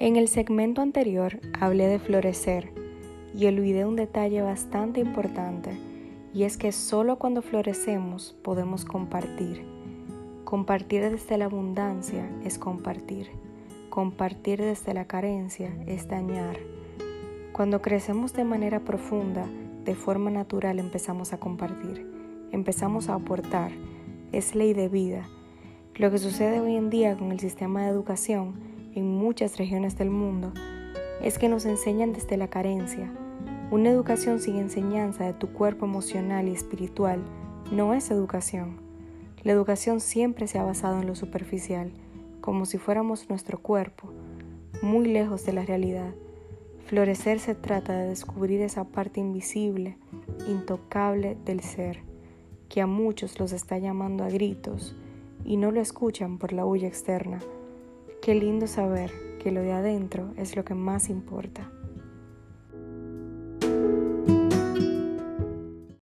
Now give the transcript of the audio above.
En el segmento anterior hablé de florecer y olvidé un detalle bastante importante y es que solo cuando florecemos podemos compartir. Compartir desde la abundancia es compartir. Compartir desde la carencia es dañar. Cuando crecemos de manera profunda, de forma natural empezamos a compartir, empezamos a aportar, es ley de vida. Lo que sucede hoy en día con el sistema de educación en muchas regiones del mundo es que nos enseñan desde la carencia. Una educación sin enseñanza de tu cuerpo emocional y espiritual no es educación. La educación siempre se ha basado en lo superficial, como si fuéramos nuestro cuerpo, muy lejos de la realidad. Florecer se trata de descubrir esa parte invisible, intocable del ser, que a muchos los está llamando a gritos y no lo escuchan por la huella externa. Qué lindo saber que lo de adentro es lo que más importa.